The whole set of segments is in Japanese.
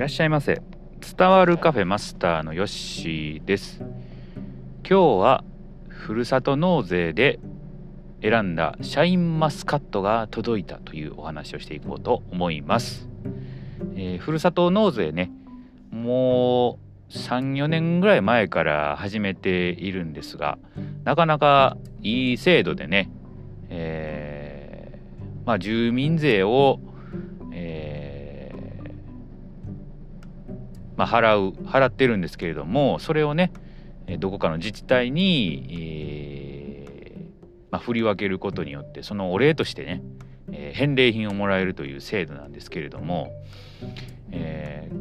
らっしゃいませ。伝わるカフェマスターのヨッシーです。今日はふるさと納税で選んだシャインマスカットが届いたというお話をしていこうと思います、えー、ふるさと納税ねもう34年ぐらい前から始めているんですがなかなかいい制度でね、えー、まあ、住民税をまあ、払う払ってるんですけれどもそれをねどこかの自治体に、えー、まあ、振り分けることによってそのお礼としてね、えー、返礼品をもらえるという制度なんですけれども、えー、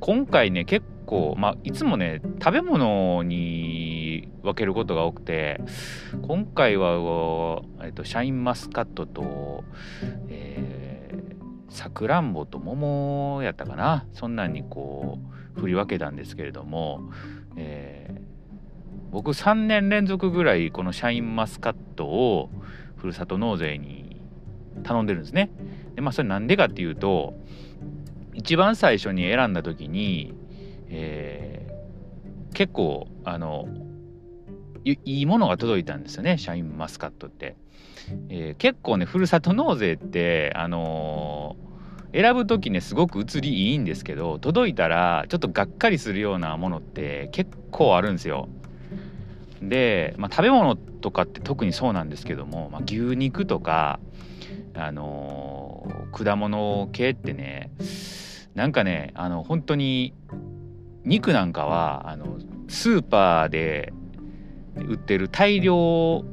今回ね結構、まあ、いつもね食べ物に分けることが多くて今回は、えっと、シャインマスカットと、さくらんぼと桃やったかな？そんなんにこう振り分けたんですけれども、えー、僕3年連続ぐらいこのシャインマスカットをふるさと納税に頼んでるんですね。でまあそれなんでかっていうと一番最初に選んだ時に、えー、結構あのいいものが届いたんですよねシャインマスカットって。えー、結構ねふるさと納税ってあのー、選ぶ時ねすごく移りいいんですけど届いたらちょっとがっかりするようなものって結構あるんですよ。で、まあ、食べ物とかって特にそうなんですけども、まあ、牛肉とかあのー、果物系ってねなんかねあの本当に肉なんかはあのスーパーで売ってる大量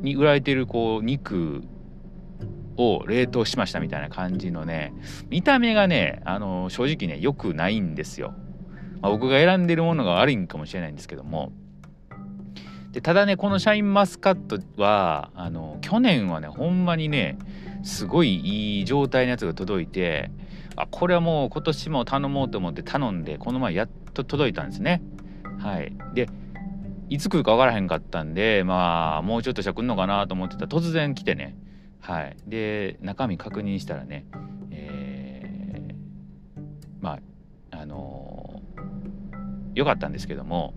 に売られてるこう肉を冷凍しましたみたいな感じのね見た目がねあの正直ね良くないんですよ、まあ、僕が選んでるものが悪いんかもしれないんですけども。でただねこのシャインマスカットはあの去年はねほんまにねすごいいい状態のやつが届いてあこれはもう今年も頼もうと思って頼んでこの前やっと届いたんですね。はい。でいつ来るか分からへんかったんでまあもうちょっとしたら来るのかなと思ってたら突然来てね。はい。で中身確認したらねえー、まああのー、よかったんですけども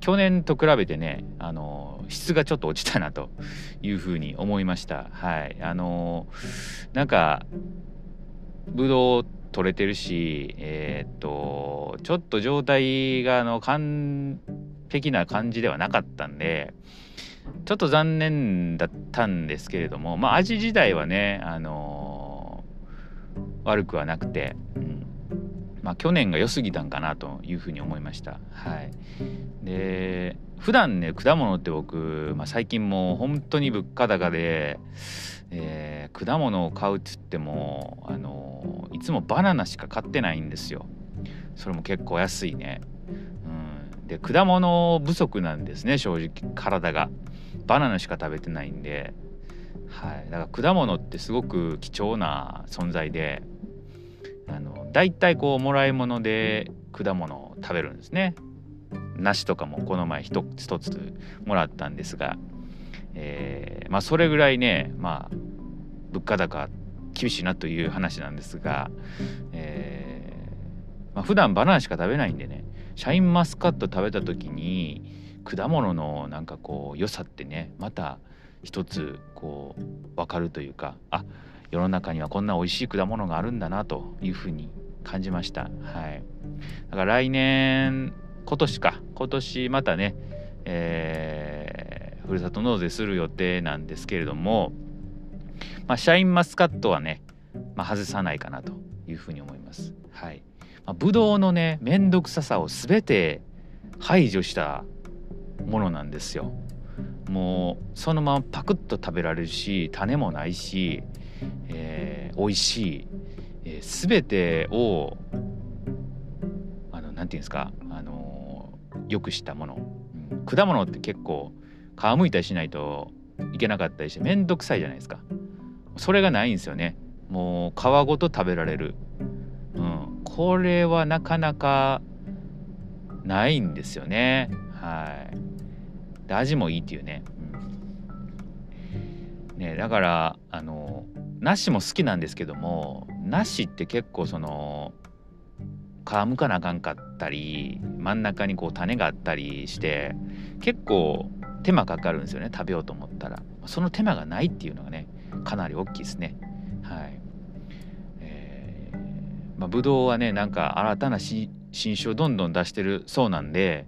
去年と比べてねあのー、質がちょっと落ちたなというふうに思いました。はい。あの、なんかぶどう取れてるしえ、っとちょっと状態があの完的な感じではなかったんでちょっと残念だったんですけれどもまあ味自体はねあのー、悪くはなくて、うん。まあ、去年が良すぎたんかなというふうに思いました。はい。で普段ね果物って僕、まあ、最近もう本当に物価高で、えー、果物を買うっつってもあのー、いつもバナナしか買ってないんですよ。それも結構安いね。で果物不足なんですね正直。体が。バナナしか食べてないんで。はい。だから果物ってすごく貴重な存在であの大体こうもらい物で果物を食べるんですね。梨とかもこの前一つ一つもらったんですが、えー、まあそれぐらいねまあ物価高厳しいなという話なんですが、えーまあ、普段バナナしか食べないんでねシャインマスカット食べた時に果物のなんかこう良さってねまた一つこう分かるというかあ世の中にはこんな美味しい果物があるんだなというふうに感じました。はい。だから来年今年か。今年またねえー、ふるさと納税する予定なんですけれどもまあシャインマスカットはね、まあ、外さないかなというふうに思います。はい。まあ、ブドウのね面倒くささを全て排除したものなんですよ。もうそのままパクッと食べられるし種もないし、えー、美味しい、えー、全てをあのなんていうんですかあのー、よくしたもの、うん、果物って結構皮むいたりしないといけなかったりして面倒くさいじゃないですか。それがないんですよね。もう皮ごと食べられる。これはなかなかないんですよね。はい。で味もいいっていうね,、うん、ねだからあの梨も好きなんですけども梨って結構その皮むかなあかんかったり真ん中にこう種があったりして結構手間かかるんですよね食べようと思ったら。その手間がないっていうのがねかなり大きいですね。まあ、ぶどうはねなんか新たな新種をどんどん出してるそうなんで、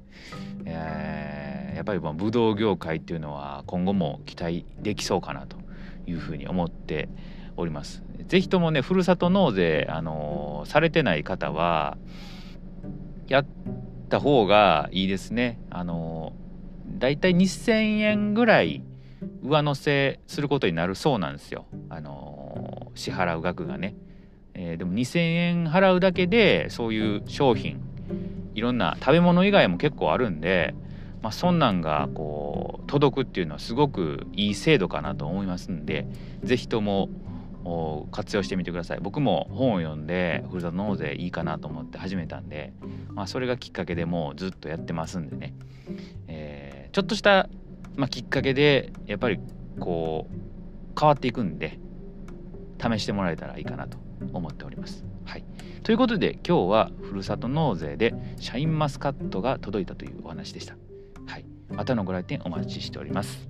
えー、やっぱりぶどう業界っていうのは今後も期待できそうかなというふうに思っております。ぜひともねふるさと納税、あのー、されてない方はやった方がいいですね。あのー、だいたい2000円ぐらい上乗せすることになるそうなんですよ。あのー、支払う額がね、えー、でも2000円払うだけでそういう商品いろんな食べ物以外も結構あるんでまあ、そんなんがこう届くっていうのはすごくいい制度かなと思いますんで是非とも活用してみてください。僕も本を読んでふるさと納税いいかなと思って始めたんで、まあ、それがきっかけでもうずっとやってますんでね、えー、ちょっとした、まあ、きっかけでやっぱりこう変わっていくんで試してもらえたらいいかなと。思っております。はい、ということで今日はふるさと納税でシャインマスカットが届いたというお話でした。はい、またのご来店お待ちしております。